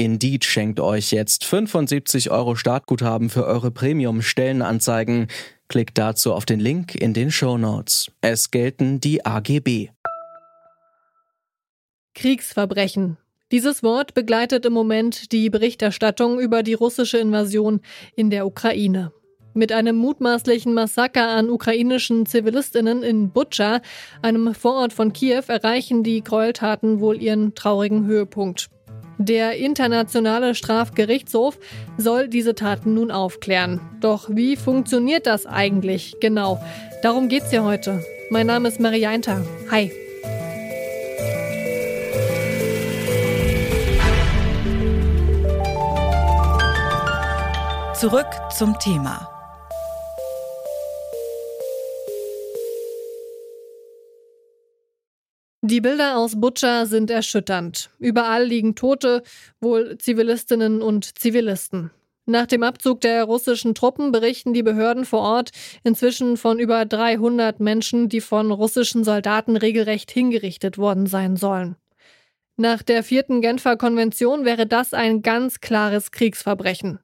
Indeed schenkt euch jetzt 75 Euro Startguthaben für eure Premium-Stellenanzeigen. Klickt dazu auf den Link in den Show Notes. Es gelten die AGB. Kriegsverbrechen. Dieses Wort begleitet im Moment die Berichterstattung über die russische Invasion in der Ukraine. Mit einem mutmaßlichen Massaker an ukrainischen Zivilistinnen in Butscha, einem Vorort von Kiew, erreichen die Gräueltaten wohl ihren traurigen Höhepunkt. Der Internationale Strafgerichtshof soll diese Taten nun aufklären. Doch wie funktioniert das eigentlich genau? Darum geht's hier heute. Mein Name ist Marianta. Hi. Zurück zum Thema. Die Bilder aus Butscha sind erschütternd. Überall liegen Tote, wohl Zivilistinnen und Zivilisten. Nach dem Abzug der russischen Truppen berichten die Behörden vor Ort inzwischen von über 300 Menschen, die von russischen Soldaten regelrecht hingerichtet worden sein sollen. Nach der vierten Genfer Konvention wäre das ein ganz klares Kriegsverbrechen.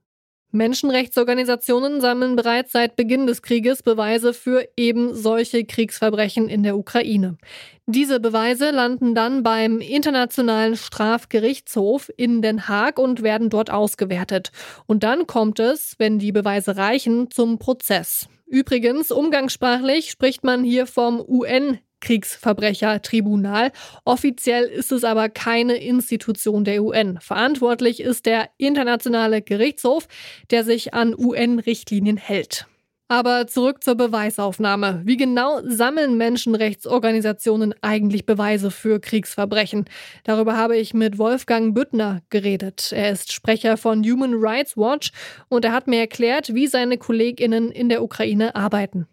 Menschenrechtsorganisationen sammeln bereits seit Beginn des Krieges Beweise für eben solche Kriegsverbrechen in der Ukraine. Diese Beweise landen dann beim Internationalen Strafgerichtshof in Den Haag und werden dort ausgewertet. Und dann kommt es, wenn die Beweise reichen, zum Prozess. Übrigens, umgangssprachlich spricht man hier vom UN Kriegsverbrechertribunal. Offiziell ist es aber keine Institution der UN. Verantwortlich ist der Internationale Gerichtshof, der sich an UN-Richtlinien hält. Aber zurück zur Beweisaufnahme. Wie genau sammeln Menschenrechtsorganisationen eigentlich Beweise für Kriegsverbrechen? Darüber habe ich mit Wolfgang Büttner geredet. Er ist Sprecher von Human Rights Watch und er hat mir erklärt, wie seine Kolleginnen in der Ukraine arbeiten.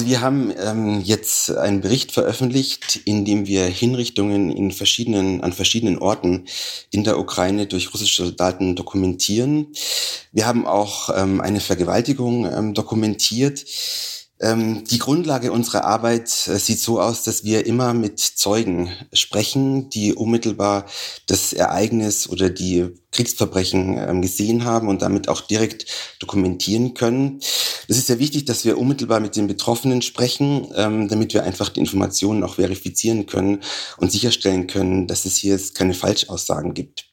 Wir haben ähm, jetzt einen Bericht veröffentlicht, in dem wir Hinrichtungen in verschiedenen, an verschiedenen Orten in der Ukraine durch russische Soldaten dokumentieren. Wir haben auch ähm, eine Vergewaltigung ähm, dokumentiert. Ähm, die Grundlage unserer Arbeit äh, sieht so aus, dass wir immer mit Zeugen sprechen, die unmittelbar das Ereignis oder die Kriegsverbrechen ähm, gesehen haben und damit auch direkt dokumentieren können. Es ist sehr wichtig, dass wir unmittelbar mit den Betroffenen sprechen, ähm, damit wir einfach die Informationen auch verifizieren können und sicherstellen können, dass es hier keine Falschaussagen gibt.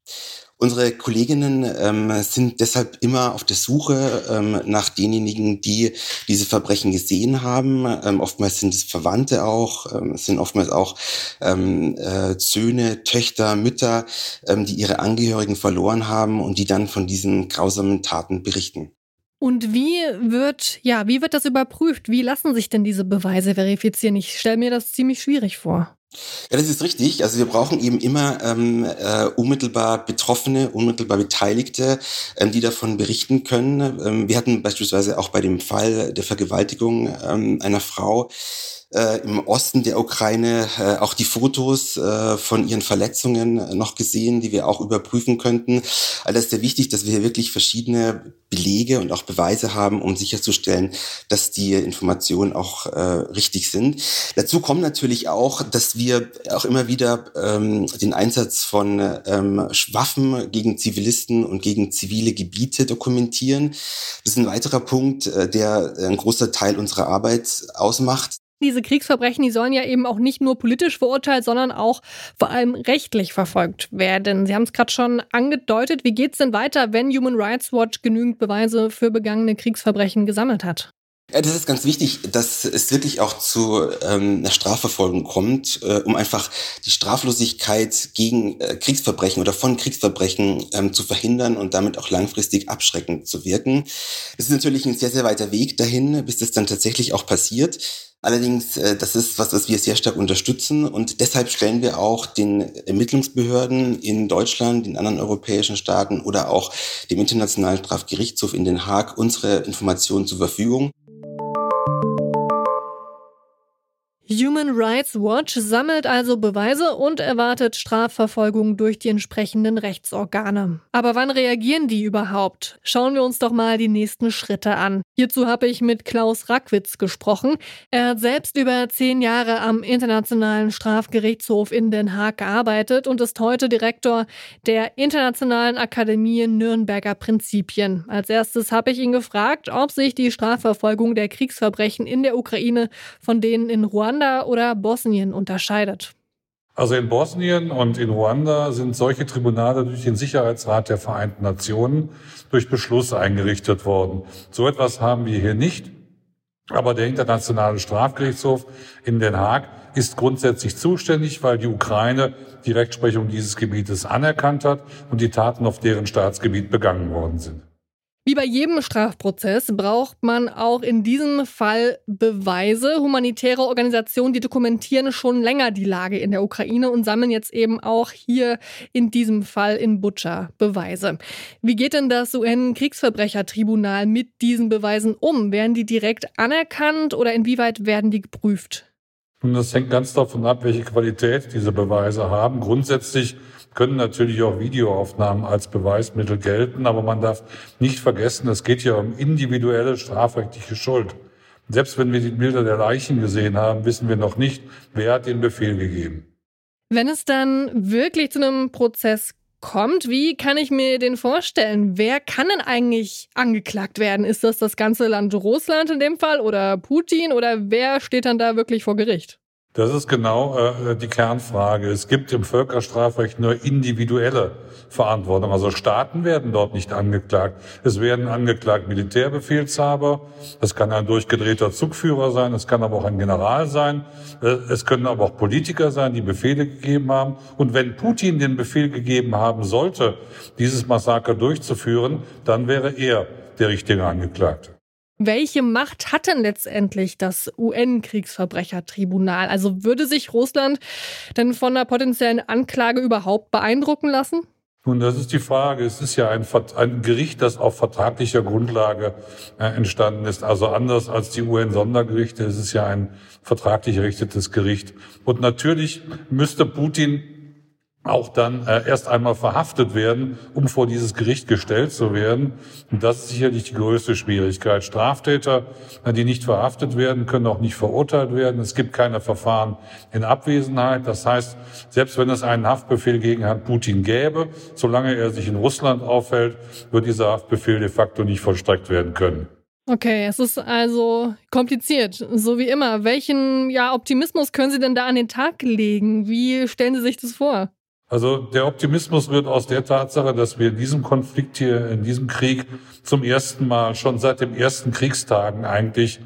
Unsere Kolleginnen ähm, sind deshalb immer auf der Suche ähm, nach denjenigen, die diese Verbrechen gesehen haben. Ähm, oftmals sind es Verwandte auch, ähm, es sind oftmals auch ähm, äh, Söhne, Töchter, Mütter, ähm, die ihre Angehörigen verloren haben und die dann von diesen grausamen Taten berichten. Und wie wird, ja, wie wird das überprüft? Wie lassen sich denn diese Beweise verifizieren? Ich stelle mir das ziemlich schwierig vor. Ja, das ist richtig. Also wir brauchen eben immer ähm, äh, unmittelbar Betroffene, unmittelbar Beteiligte, ähm, die davon berichten können. Ähm, wir hatten beispielsweise auch bei dem Fall der Vergewaltigung ähm, einer Frau äh, im Osten der Ukraine äh, auch die Fotos äh, von ihren Verletzungen noch gesehen, die wir auch überprüfen könnten. Also das ist sehr wichtig, dass wir hier wirklich verschiedene Belege und auch Beweise haben, um sicherzustellen, dass die Informationen auch äh, richtig sind. Dazu kommt natürlich auch, dass wir auch immer wieder ähm, den Einsatz von ähm, Waffen gegen Zivilisten und gegen zivile Gebiete dokumentieren. Das ist ein weiterer Punkt, äh, der ein großer Teil unserer Arbeit ausmacht. Diese Kriegsverbrechen, die sollen ja eben auch nicht nur politisch verurteilt, sondern auch vor allem rechtlich verfolgt werden. Sie haben es gerade schon angedeutet. Wie geht es denn weiter, wenn Human Rights Watch genügend Beweise für begangene Kriegsverbrechen gesammelt hat? Ja, das ist ganz wichtig, dass es wirklich auch zu ähm, einer Strafverfolgung kommt, äh, um einfach die Straflosigkeit gegen äh, Kriegsverbrechen oder von Kriegsverbrechen ähm, zu verhindern und damit auch langfristig abschreckend zu wirken. Das ist natürlich ein sehr, sehr weiter Weg dahin, bis das dann tatsächlich auch passiert. Allerdings, äh, das ist was, was wir sehr stark unterstützen und deshalb stellen wir auch den Ermittlungsbehörden in Deutschland, in anderen europäischen Staaten oder auch dem Internationalen Strafgerichtshof in Den Haag unsere Informationen zur Verfügung. Rights Watch sammelt also Beweise und erwartet Strafverfolgung durch die entsprechenden Rechtsorgane. Aber wann reagieren die überhaupt? Schauen wir uns doch mal die nächsten Schritte an. Hierzu habe ich mit Klaus Rackwitz gesprochen. Er hat selbst über zehn Jahre am Internationalen Strafgerichtshof in Den Haag gearbeitet und ist heute Direktor der Internationalen Akademie Nürnberger Prinzipien. Als erstes habe ich ihn gefragt, ob sich die Strafverfolgung der Kriegsverbrechen in der Ukraine von denen in Ruanda oder Bosnien unterscheidet. Also in Bosnien und in Ruanda sind solche Tribunale durch den Sicherheitsrat der Vereinten Nationen durch Beschluss eingerichtet worden. So etwas haben wir hier nicht. Aber der Internationale Strafgerichtshof in Den Haag ist grundsätzlich zuständig, weil die Ukraine die Rechtsprechung dieses Gebietes anerkannt hat und die Taten auf deren Staatsgebiet begangen worden sind. Wie bei jedem Strafprozess braucht man auch in diesem Fall Beweise. Humanitäre Organisationen, die dokumentieren schon länger die Lage in der Ukraine und sammeln jetzt eben auch hier in diesem Fall in Butscha Beweise. Wie geht denn das UN-Kriegsverbrechertribunal mit diesen Beweisen um? Werden die direkt anerkannt oder inwieweit werden die geprüft? Und das hängt ganz davon ab, welche Qualität diese Beweise haben. Grundsätzlich können natürlich auch Videoaufnahmen als Beweismittel gelten, aber man darf nicht vergessen, es geht ja um individuelle strafrechtliche Schuld. Selbst wenn wir die Bilder der Leichen gesehen haben, wissen wir noch nicht, wer hat den Befehl gegeben. Wenn es dann wirklich zu einem Prozess kommt, wie kann ich mir den vorstellen? Wer kann denn eigentlich angeklagt werden? Ist das das ganze Land Russland in dem Fall oder Putin oder wer steht dann da wirklich vor Gericht? Das ist genau äh, die Kernfrage. Es gibt im Völkerstrafrecht nur individuelle Verantwortung. Also Staaten werden dort nicht angeklagt. Es werden angeklagt Militärbefehlshaber. Es kann ein durchgedrehter Zugführer sein. Es kann aber auch ein General sein. Äh, es können aber auch Politiker sein, die Befehle gegeben haben. Und wenn Putin den Befehl gegeben haben sollte, dieses Massaker durchzuführen, dann wäre er der richtige Angeklagte. Welche Macht hat denn letztendlich das UN-Kriegsverbrechertribunal? Also würde sich Russland denn von einer potenziellen Anklage überhaupt beeindrucken lassen? Nun, das ist die Frage. Es ist ja ein, ein Gericht, das auf vertraglicher Grundlage äh, entstanden ist. Also anders als die UN-Sondergerichte. Es ist ja ein vertraglich errichtetes Gericht. Und natürlich müsste Putin auch dann äh, erst einmal verhaftet werden, um vor dieses Gericht gestellt zu werden. Und das ist sicherlich die größte Schwierigkeit. Straftäter, die nicht verhaftet werden, können auch nicht verurteilt werden. Es gibt keine Verfahren in Abwesenheit. Das heißt, selbst wenn es einen Haftbefehl gegen Herrn Putin gäbe, solange er sich in Russland aufhält, wird dieser Haftbefehl de facto nicht vollstreckt werden können. Okay, es ist also kompliziert, so wie immer. Welchen ja, Optimismus können Sie denn da an den Tag legen? Wie stellen Sie sich das vor? Also der Optimismus wird aus der Tatsache, dass wir in diesem Konflikt hier, in diesem Krieg zum ersten Mal, schon seit den ersten Kriegstagen eigentlich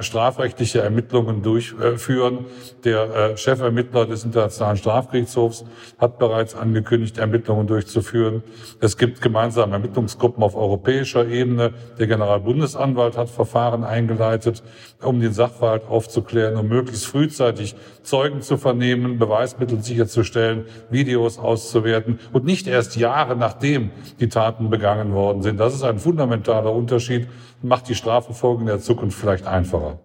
strafrechtliche Ermittlungen durchführen. Der äh, Chefermittler des Internationalen Strafgerichtshofs hat bereits angekündigt, Ermittlungen durchzuführen. Es gibt gemeinsame Ermittlungsgruppen auf europäischer Ebene. Der Generalbundesanwalt hat Verfahren eingeleitet, um den Sachverhalt aufzuklären, um möglichst frühzeitig Zeugen zu vernehmen, Beweismittel sicherzustellen, Videos auszuwerten und nicht erst Jahre nachdem die Taten begangen worden sind. Das ist ein fundamentaler Unterschied macht die Strafverfolgung in der Zukunft vielleicht einfacher.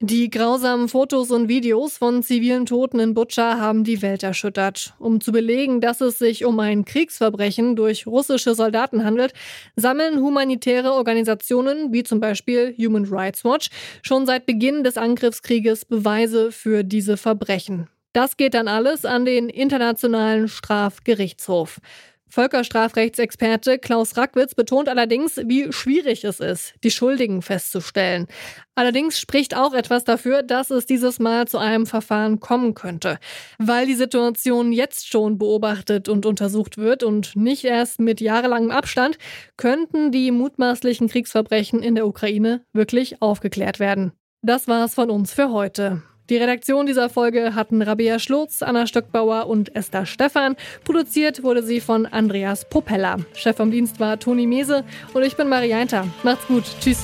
Die grausamen Fotos und Videos von zivilen Toten in Butscha haben die Welt erschüttert. Um zu belegen, dass es sich um ein Kriegsverbrechen durch russische Soldaten handelt, sammeln humanitäre Organisationen wie zum Beispiel Human Rights Watch schon seit Beginn des Angriffskrieges Beweise für diese Verbrechen. Das geht dann alles an den Internationalen Strafgerichtshof. Völkerstrafrechtsexperte Klaus Rackwitz betont allerdings, wie schwierig es ist, die Schuldigen festzustellen. Allerdings spricht auch etwas dafür, dass es dieses Mal zu einem Verfahren kommen könnte. Weil die Situation jetzt schon beobachtet und untersucht wird und nicht erst mit jahrelangem Abstand, könnten die mutmaßlichen Kriegsverbrechen in der Ukraine wirklich aufgeklärt werden. Das war's von uns für heute. Die Redaktion dieser Folge hatten Rabea Schlotz, Anna Stöckbauer und Esther Stephan. Produziert wurde sie von Andreas Popella. Chef vom Dienst war Toni Mese und ich bin Marianta. Macht's gut. Tschüss.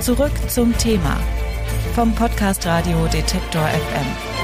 Zurück zum Thema vom Podcast Radio Detektor FM.